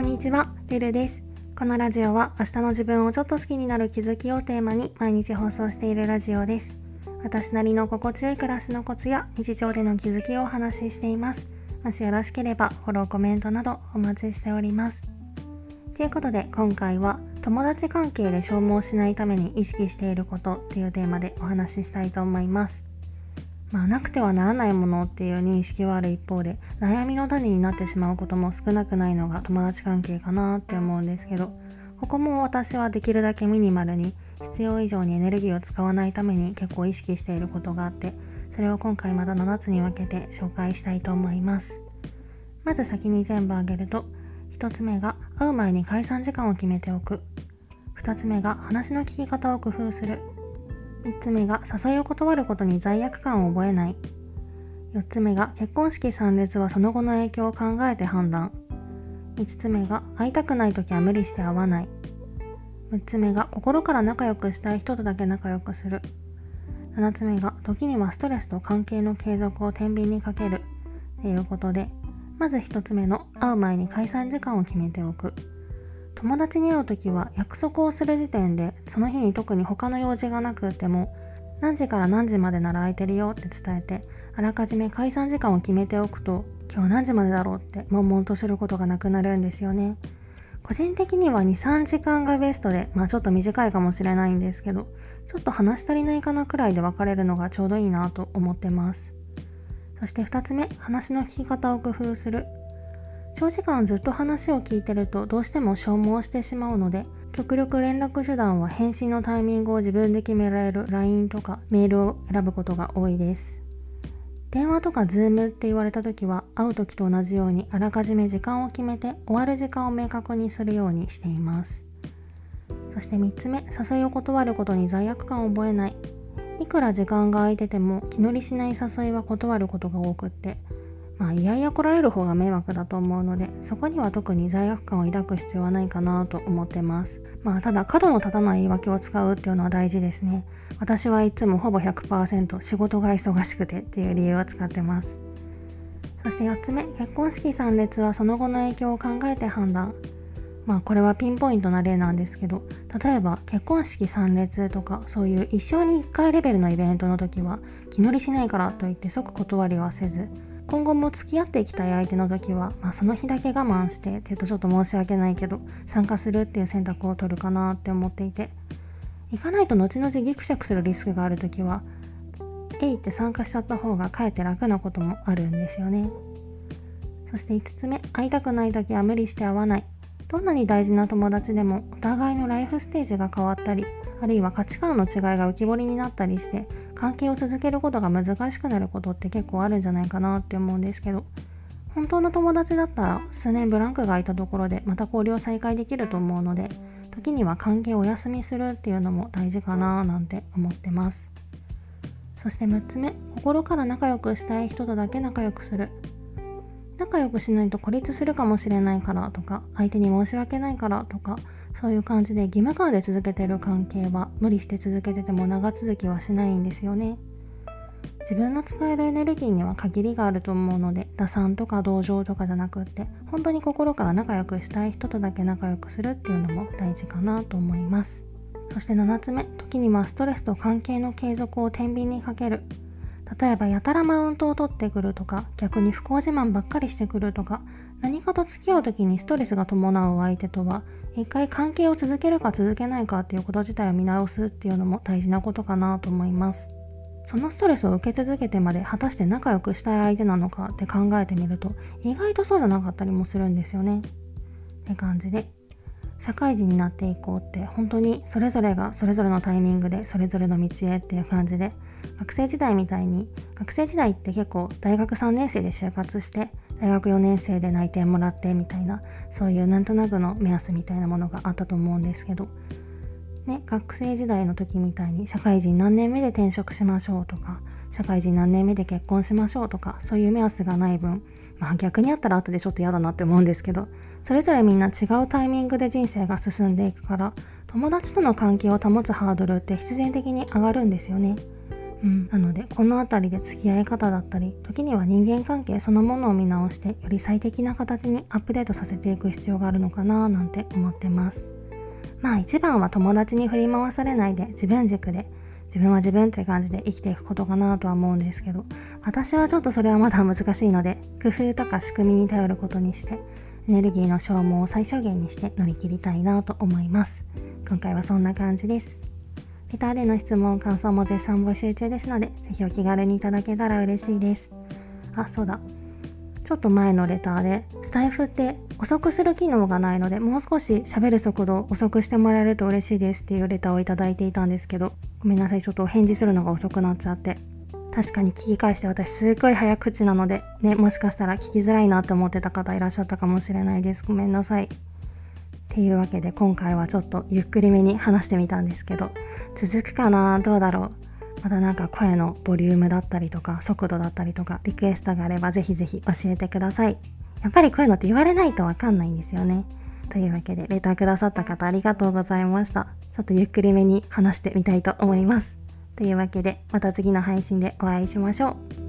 こんにちは、ルルです。このラジオは明日の自分をちょっと好きになる気づきをテーマに毎日放送しているラジオです。私なりの心地よい暮らしのコツや日常での気づきをお話ししています。もしよろしければフォロー、コメントなどお待ちしております。ということで今回は友達関係で消耗しないために意識していることっていうテーマでお話ししたいと思います。まあなくてはならないものっていう認識はある一方で悩みの種になってしまうことも少なくないのが友達関係かなって思うんですけどここも私はできるだけミニマルに必要以上にエネルギーを使わないために結構意識していることがあってそれを今回また7つに分けて紹介したいと思います。まず先に全部挙げると1つ目が会う前に解散時間を決めておく。2つ目が話の聞き方を工夫する。3つ目が誘いを断ることに罪悪感を覚えない。4つ目が結婚式参列はその後の影響を考えて判断。5つ目が会いたくない時は無理して会わない。6つ目が心から仲良くしたい人とだけ仲良くする。7つ目が時にはストレスと関係の継続を天秤にかける。ということでまず1つ目の会う前に解散時間を決めておく。友達に会う時は約束をする時点でその日に特に他の用事がなくても何時から何時までなら空いてるよって伝えてあらかじめ解散時間を決めておくと今日何時までだろうって悶々とすることがなくなるんですよね。個人的には23時間がベストでまあちょっと短いかもしれないんですけどちょっと話し足りないかなくらいで別れるのがちょうどいいなと思ってます。そして2つ目話の聞き方を工夫する。長時間ずっと話を聞いてるとどうしても消耗してしまうので極力連絡手段は返信のタイミングを自分で決められる LINE とかメールを選ぶことが多いです。電話とか Zoom って言われた時は会う時と同じようにあらかじめ時間を決めて終わる時間を明確にするようにしています。そして3つ目誘いを断ることに罪悪感を覚えない。いくら時間が空いてても気乗りしない誘いは断ることが多くってまあ、いやいや来られる方が迷惑だと思うのでそこには特に罪悪感を抱く必要はないかなと思ってます。まあただ角の立たない言い訳を使うっていうのは大事ですね。私はいつもほぼ100%仕事が忙しくてっていう理由を使ってます。そして4つ目結婚式参列はその後の影響を考えて判断。まあこれはピンポイントな例なんですけど例えば結婚式参列とかそういう一生に1回レベルのイベントの時は気乗りしないからといって即断りはせず今後も付き合っていきたい相手の時は、まあ、その日だけ我慢してっていうとちょっと申し訳ないけど参加するっていう選択を取るかなって思っていて行かないと後々ギクシャクするリスクがある時はえいって参加しちゃった方がかえって楽なこともあるんですよね。そして5つ目会いたくない時は無理して会わない。どんなに大事な友達でもお互いのライフステージが変わったりあるいは価値観の違いが浮き彫りになったりして関係を続けることが難しくなることって結構あるんじゃないかなって思うんですけど本当の友達だったら数年ブランクが空いたところでまた交流を再開できると思うので時には関係をお休みするっていうのも大事かななんて思ってます。そして6つ目心から仲良くしたい人とだけ仲良くする。仲良くしないと孤立するかもしれないからとか相手に申し訳ないからとかそういう感じで義務感で続けてる関係は無理して続けてても長続きはしないんですよね。自分の使えるエネルギーには限りがあると思うので打算とか同情とかじゃなくって本当に心から仲良くしたい人とだけ仲良くするっていうのも大事かなと思います。そして7つ目時にはストレスと関係の継続を天秤にかける。例えばやたらマウントを取ってくるとか逆に不幸自慢ばっかりしてくるとか何かと付き合う時にストレスが伴う相手とは一回関係を続けるか続けないかっていうこと自体を見直すっていうのも大事なことかなと思います。そのストレスを受け続けてまで果たして仲良くしたい相手なのかって考えてみると意外とそうじゃなかったりもするんですよね。って感じで社会人になっていこうって本当にそれぞれがそれぞれのタイミングでそれぞれの道へっていう感じで学生時代みたいに学生時代って結構大学3年生で就活して大学4年生で内定もらってみたいなそういうなんとなくの目安みたいなものがあったと思うんですけど、ね、学生時代の時みたいに社会人何年目で転職しましょうとか社会人何年目で結婚しましょうとかそういう目安がない分まあ逆にあったら後でちょっと嫌だなって思うんですけどそれぞれみんな違うタイミングで人生が進んでいくから友達との関係を保つハードルって必然的に上がるんですよね。うん、なのでこの辺りで付き合い方だったり時には人間関係そのものを見直してより最適な形にアップデートさせていく必要があるのかななんて思ってます。まあ一番は友達に振り回されないで自分軸で自分は自分って感じで生きていくことかなとは思うんですけど私はちょっとそれはまだ難しいので工夫とか仕組みに頼ることにしてエネルギーの消耗を最小限にして乗り切りたいなと思います。今回はそんな感じです。レターでの質問感想も絶賛募集中ですので是非お気軽にいただけたら嬉しいです。あそうだ。ちょっと前のレターでスタイフって遅くする機能がないのでもう少し喋る速度を遅くしてもらえると嬉しいですっていうレターをいただいていたんですけどごめんなさいちょっとお返事するのが遅くなっちゃって。確かに聞き返して私すっごい早口なのでねもしかしたら聞きづらいなって思ってた方いらっしゃったかもしれないです。ごめんなさい。っていうわけで今回はちょっとゆっくりめに話してみたんですけど続くかな？どうだろう？またなんか声のボリュームだったりとか速度だったりとかリクエストがあればぜひぜひ教えてください。やっぱりこういうのって言われないとわかんないんですよね。というわけでレターくださった方ありがとうございました。ちょっとゆっくりめに話してみたいと思います。というわけでまた次の配信でお会いしましょう。